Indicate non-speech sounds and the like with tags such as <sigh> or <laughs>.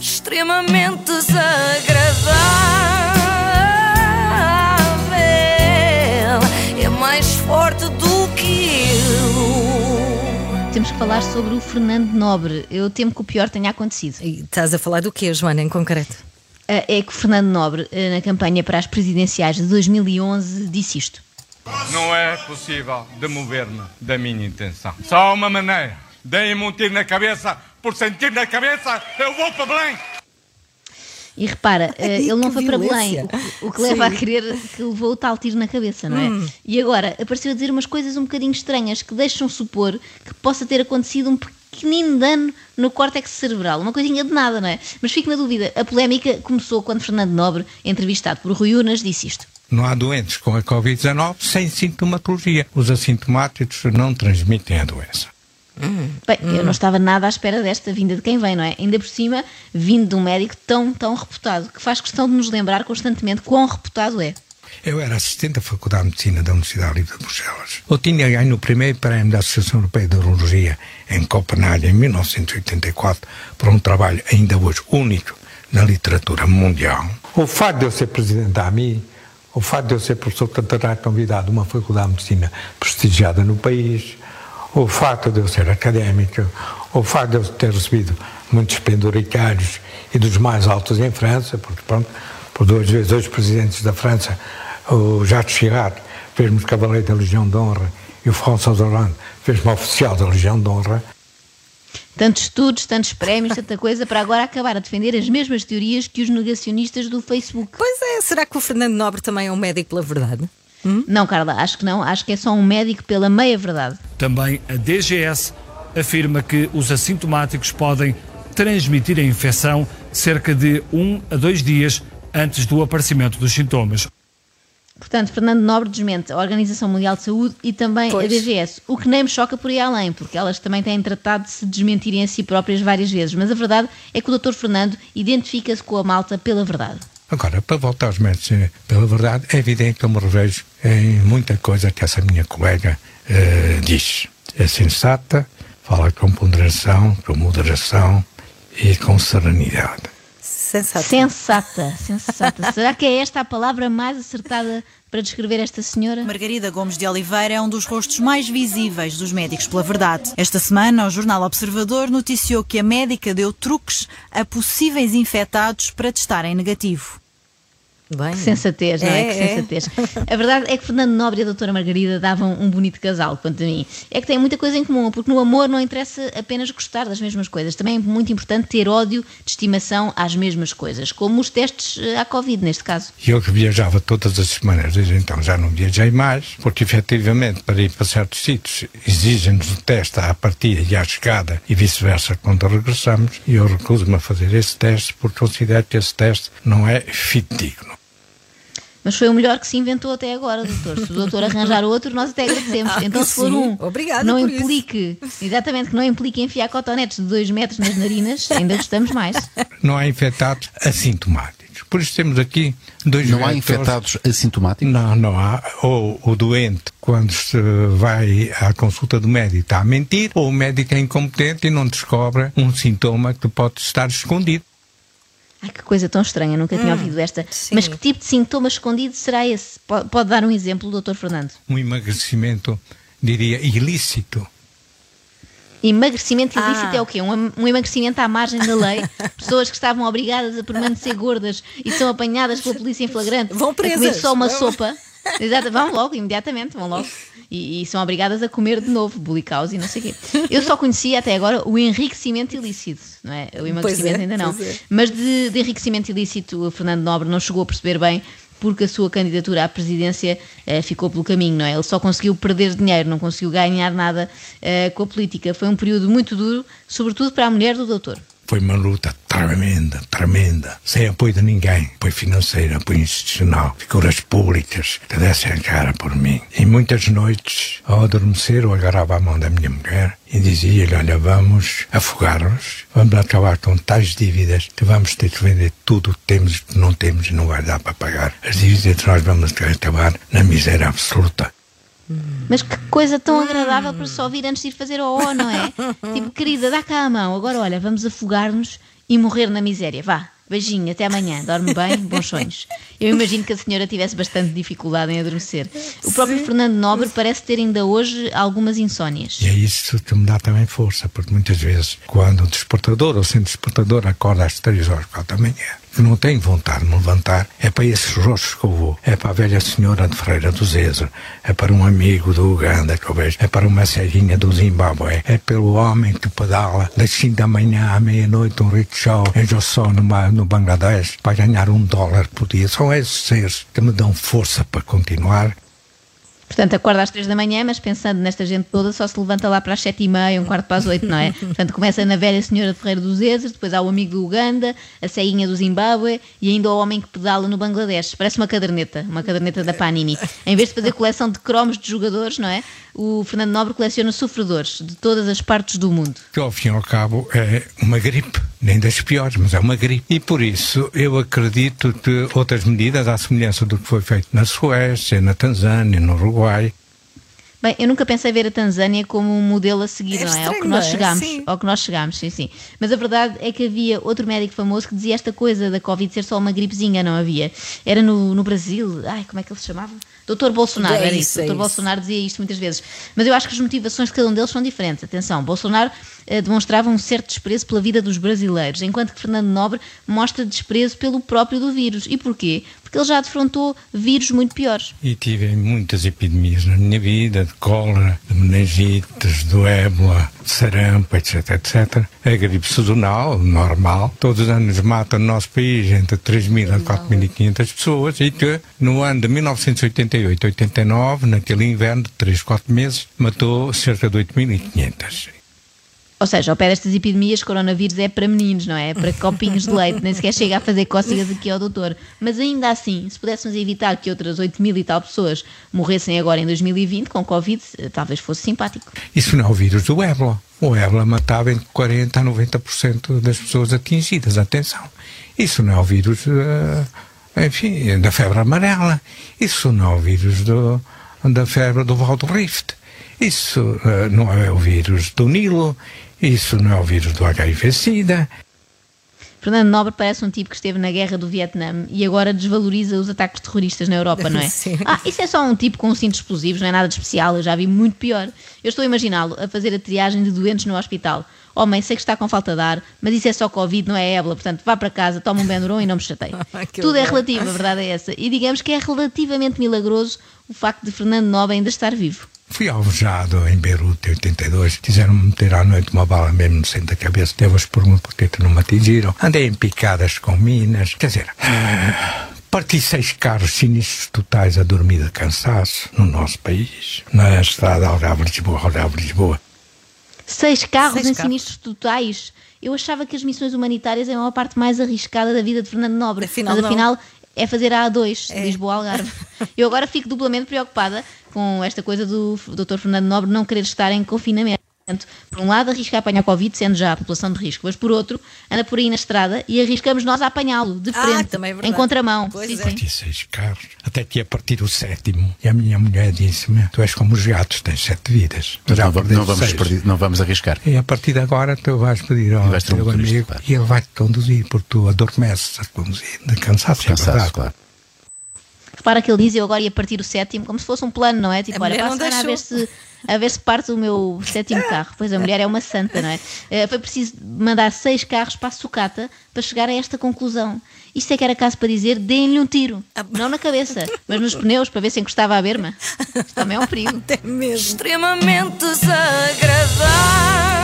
extremamente desagradável. É mais forte do que eu. Temos que falar sobre o Fernando Nobre. Eu temo que o pior tenha acontecido. E estás a falar do quê, Joana, em concreto? Ah, É que o Fernando Nobre, ah, na campanha para as presidenciais de 2011, disse isto. Não é possível demover-me da minha intenção. Só há uma maneira. Deem-me um tiro na cabeça, por sentir na cabeça, eu vou para Belém. E repara, <laughs> ah, ele não foi para violência. Belém, o que, o que leva a crer que levou o tal tiro na cabeça, não é? E agora apareceu a dizer umas coisas um bocadinho estranhas que deixam supor que possa ter acontecido um pequenino dano no córtex cerebral. Uma coisinha de nada, não é? Mas fico na dúvida. A polémica começou quando Fernando Nobre, entrevistado por Rui Unas, disse isto. Não há doentes com a Covid-19 sem sintomatologia. Os assintomáticos não transmitem a doença. Bem, eu não estava nada à espera desta vinda de quem vem, não é? Ainda por cima, vindo de um médico tão, tão reputado, que faz questão de nos lembrar constantemente quão reputado é. Eu era assistente da Faculdade de Medicina da Universidade Livre de Bruxelas. Eu tinha ganho o primeiro prémio da Associação Europeia de Urologia em Copenhague em 1984 por um trabalho ainda hoje único na literatura mundial. O facto de eu ser presidente da AMI, o facto de eu ser professor catedrático convidado de uma Faculdade de Medicina prestigiada no país, o facto de eu ser académico, o facto de eu ter recebido muitos penduricários e dos mais altos em França, porque pronto, por duas vezes dois presidentes da França, o Jacques Chirac fez-me cavaleiro da Legião de Honra e o François Hollande fez-me oficial da Legião de Honra. Tantos estudos, tantos prémios, tanta coisa, para agora acabar a defender as mesmas teorias que os negacionistas do Facebook. Pois é, será que o Fernando Nobre também é um médico pela verdade? Não, Carla, acho que não. Acho que é só um médico pela meia-verdade. Também a DGS afirma que os assintomáticos podem transmitir a infecção cerca de um a dois dias antes do aparecimento dos sintomas. Portanto, Fernando Nobre desmente a Organização Mundial de Saúde e também Pois. a DGS, o que nem me choca por ir além, porque elas também têm tratado de se desmentirem a si próprias várias vezes. Mas a verdade é que o Dr. Fernando identifica-se com a malta pela verdade. Agora, para voltar aos médicos eh, pela verdade, é evidente que eu me revejo em muita coisa que essa minha colega eh, diz. É sensata, fala com ponderação, com moderação e com serenidade. Sensato. Sensata, sensata. <laughs> Será que é esta a palavra mais acertada para descrever esta senhora? Margarida Gomes de Oliveira é um dos rostos mais visíveis dos médicos pela verdade. Esta semana, o jornal Observador noticiou que a médica deu truques a possíveis infectados para testarem negativo. Bem, Que sensatez, não é? É, que é. sensatez. A verdade é que Fernando Nobre e a doutora Margarida davam um bonito casal, quanto a mim. É que têm muita coisa em comum, porque no amor não interessa apenas gostar das mesmas coisas. Também é muito importante ter ódio de estimação às mesmas coisas, como os testes eh, à Covid, neste caso. E eu que viajava todas as semanas, desde então já não viajei mais, porque efetivamente para ir para certos sítios exigem-nos o teste à partida e à chegada e vice-versa quando regressamos, e eu recuso-me a fazer esse teste porque considero que esse teste não é fidedigno. Mas foi o melhor que se inventou até agora, doutor. Se o doutor arranjar outro, nós até agradecemos. <laughs> Ah, Então, se for sim. um, Obrigada não por isso. implique, exatamente, que não implique enfiar cotonetes de dois metros nas narinas, ainda gostamos mais. Não há infectados assintomáticos. Por isso temos aqui dois Não há infectados assintomáticos? Não, não há. Ou o doente, quando se vai à consulta do médico, está a mentir, ou o médico é incompetente e não descobre um sintoma que pode estar escondido. Ai, que coisa tão estranha, nunca tinha ouvido esta. sim. Mas que tipo de sintoma escondido será esse? Po- Pode dar um exemplo, doutor Fernando? Um emagrecimento, diria, ilícito. Emagrecimento ilícito Ah. é o quê? Um, um emagrecimento à margem da lei? <laughs> Pessoas que estavam obrigadas a permanecer gordas e são apanhadas pela polícia em flagrante Vão a comer presas. só uma Vão. sopa. <laughs> Exato, vão logo, imediatamente, vão logo. E, e são obrigadas a comer de novo, bulicaus e não sei o quê. Eu só conhecia até agora o enriquecimento ilícito, não é? O emagrecimento é, ainda não. é. Mas de, de enriquecimento ilícito, o Fernando Nobre não chegou a perceber bem porque a sua candidatura à presidência eh, ficou pelo caminho, não é? Ele só conseguiu perder dinheiro, não conseguiu ganhar nada eh, com a política. Foi um período muito duro, sobretudo para a mulher do doutor. Foi uma luta tremenda, tremenda, sem apoio de ninguém. Apoio financeiro, apoio institucional, figuras públicas que dessem a cara por mim. E muitas noites, ao adormecer, eu agarrava a mão da minha mulher e dizia-lhe, olha, vamos afogar-nos, vamos acabar com tais dívidas que vamos ter que vender tudo o que temos e que não temos e não vai dar para pagar. As dívidas nós vamos acabar na miséria absoluta. Mas que coisa tão agradável para só ouvir antes de ir fazer o O, não é? <laughs> Tipo, querida, dá cá a mão. Agora, olha, vamos afogar-nos e morrer na miséria. Vá, beijinho, até amanhã, dorme bem, bons sonhos. Eu imagino que a senhora tivesse bastante dificuldade em adormecer. O próprio Fernando Nobre parece ter ainda hoje algumas insónias. E é isso que me dá também força, porque muitas vezes, quando o despertador ou sem despertador acorda às três horas, quatro da manhã, que não tenho vontade de me levantar, é para esses rostos que eu vou. É para a velha senhora de Ferreira do Zezer, é para um amigo do Uganda que eu vejo, é para uma ceguinha do Zimbábue, é pelo homem que pedala das 5 da manhã à meia-noite um rickshaw em Jossó, no Bangladesh, para ganhar um dólar por dia. São esses seres que me dão força para continuar Portanto, acorda às três da manhã, mas pensando nesta gente toda, só se levanta lá para as sete e meia, um quarto para as oito, não é? <laughs> Portanto, começa na velha senhora de Ferreira dos Ezes, depois há o amigo do Uganda, a ceguinha do Zimbábue e ainda o homem que pedala no Bangladesh. Parece uma caderneta, uma caderneta da Panini. Em vez de fazer coleção de cromos de jogadores, não é? O Fernando Nobre coleciona sofredores de todas as partes do mundo. Que ao fim e ao cabo é uma gripe, nem das piores, mas é uma gripe. E por isso eu acredito que outras medidas, à semelhança do que foi feito na Suécia, na Tanzânia, no Uruguai, Bem, eu nunca pensei ver a Tanzânia como um modelo a seguir, É não é? Ao que nós é? chegámos, Sim. ao que nós chegámos, sim, sim. Mas a verdade é que havia outro médico famoso que dizia esta coisa da Covid ser só uma gripezinha, não havia? Era no, no Brasil, ai, como é que ele se chamava? Doutor Bolsonaro, É era isso, é Doutor. Bolsonaro dizia isto muitas vezes. Mas eu acho que as motivações de cada um deles são diferentes. Atenção, Bolsonaro eh, demonstrava um certo desprezo pela vida dos brasileiros, enquanto que Fernando Nobre mostra desprezo pelo próprio do vírus. E porquê? Porque ele já defrontou vírus muito piores. E tive muitas epidemias na minha vida, de cólera, de meningites, do ébola, de sarampo, etc, etc. A gripe sazonal, normal, todos os anos mata no nosso país entre 3.000 a 4.500 pessoas e que no ano de 1988-89, naquele inverno de 3, 4 meses, matou cerca de 8.500. Ou seja, ao pé destas epidemias, coronavírus é para meninos, não é? É para copinhos de leite, nem sequer chega a fazer cócegas aqui ao doutor. Mas ainda assim, se pudéssemos evitar que outras 8 mil e tal pessoas morressem agora em 2020 com Covid, eh, talvez fosse simpático. Isso não é o vírus do ébola. O ébola matava entre 40% a 90% das pessoas atingidas. Atenção. Isso não é o vírus, eh, enfim, da febre amarela. Isso não é o vírus do, da febre do Val do Rift. Isso eh, não é o vírus do Nilo. Isso não é o vírus do HIV-Sida. Fernando Nobre parece um tipo que esteve na guerra do Vietnã e agora desvaloriza os ataques terroristas na Europa, não é? <laughs> Sim. Ah, isso é só um tipo com um cinto de explosivos, não é nada de especial, eu já vi muito pior. Eu estou a imaginá-lo a fazer a triagem de doentes no hospital. Homem, sei que está com falta de ar, mas isso é só Covid, não é ébola, portanto vá para casa, toma um Benuron e não me chateie. <laughs> Tudo é relativo, a verdade é essa. E digamos que é relativamente milagroso o facto de Fernando Nobre ainda estar vivo. Fui alvejado em Beirute em 82. Quiseram-me meter à noite uma bala mesmo no centro da cabeça. Devo as perguntas porque que não me atingiram. Andei em picadas com minas. Quer dizer, parti seis carros sinistros totais a dormir de cansaço no nosso país. Na estrada Algarve-Lisboa, Algarve-Lisboa. Seis carros Seis em carros. sinistros totais. Eu achava que as missões humanitárias eram a parte mais arriscada da vida de Fernando Nobre. Afinal, mas não. É fazer a A2, É. Lisboa-Algarve. Eu agora fico duplamente preocupada com esta coisa do Dr. Fernando Nobre não querer estar em confinamento. Por um lado, arrisca a apanhar Covid, sendo já a população de risco, mas por outro, anda por aí na estrada e arriscamos nós a apanhá-lo, de Ah, frente, também é em contramão. Pois Sim, é. carros. Até que ia partir o sétimo. E a minha mulher disse-me: Tu és como os gatos, tens sete vidas. Não, não, vamos não vamos arriscar. E a partir de agora tu vais pedir ao vais um teu motorista, amigo claro. e ele vai-te conduzir, porque tu adormeces a conduzir, de cansaço, é Cansaço, verdade. claro. Repara que ele diz eu agora ia partir o sétimo, como se fosse um plano, não é? Tipo, A olha, para a ver, se, a ver se parte o meu sétimo carro. Pois a mulher é uma santa, não é? Eh, Foi preciso mandar seis carros para a sucata para chegar a esta conclusão. Isto é que era caso para dizer, deem-lhe um tiro. Não na cabeça, mas nos pneus, para ver se encostava à berma. Isto também é um perigo. <laughs> Até mesmo. extremamente desagradável.